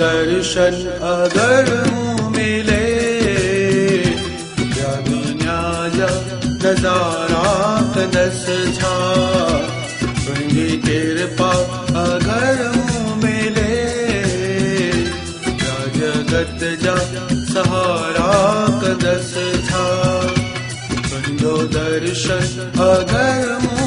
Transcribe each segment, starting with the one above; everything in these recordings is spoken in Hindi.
दर्शन अगरं मिले जगाराकछा कृपा अगरं मिले जगत जा सहारा जग जाकछा दर्शन अगरम्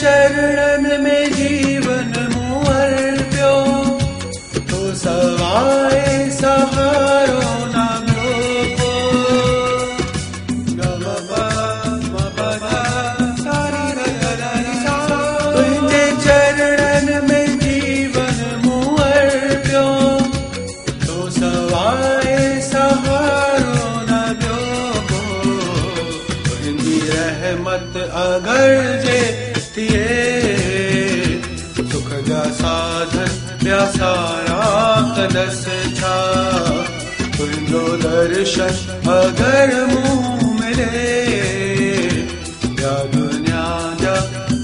चरणनि में जीवन मूं अर्पियो तो सवाए सहारो न ॿियो को। ग म प म प ध सा री ग ग ध नि सा। तुंहिंजे चरणनि में जीवन मूं अर्पियो तो सवाए सहारो न को। रहमत अगर जे थिए सुख जा साधन ॿिया सारा कंदसि छा तुंहिंजो दर्शन अगर मूं मिले या दुनिया जा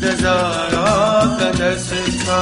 नज़ारा कंदसि छा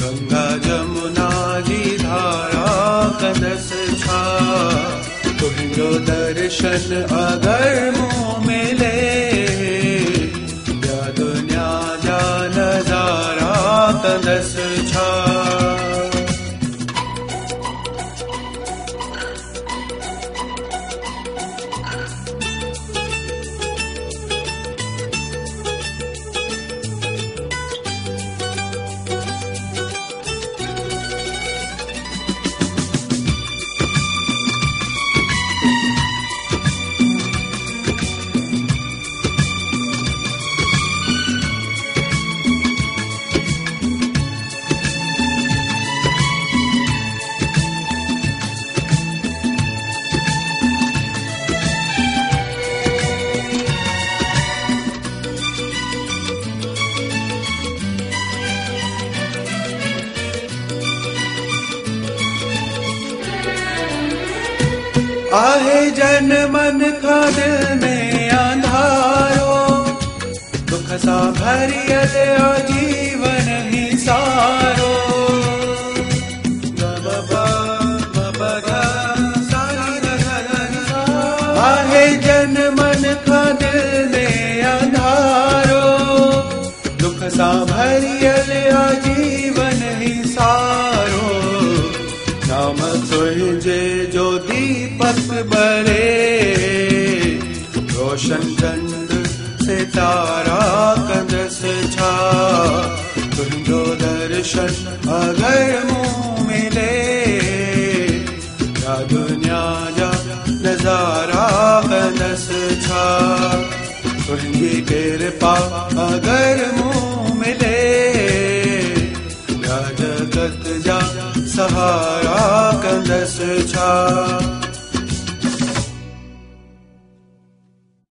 गङ्गा यमुनादि धारा कनस छा। कलो दर्शन अगर मेल आहे जन मन दिल में अंधारो दुख भरियल जीवन बरे रोशन चंद से तारा कंदस छा। तुझो दर्शन अगर मुँह मिले। या दुनिया जा नज़ारा कंदस छा। तुझी कृपा अगर मुँह मिले। या जगत जा सहारा कंदस छा।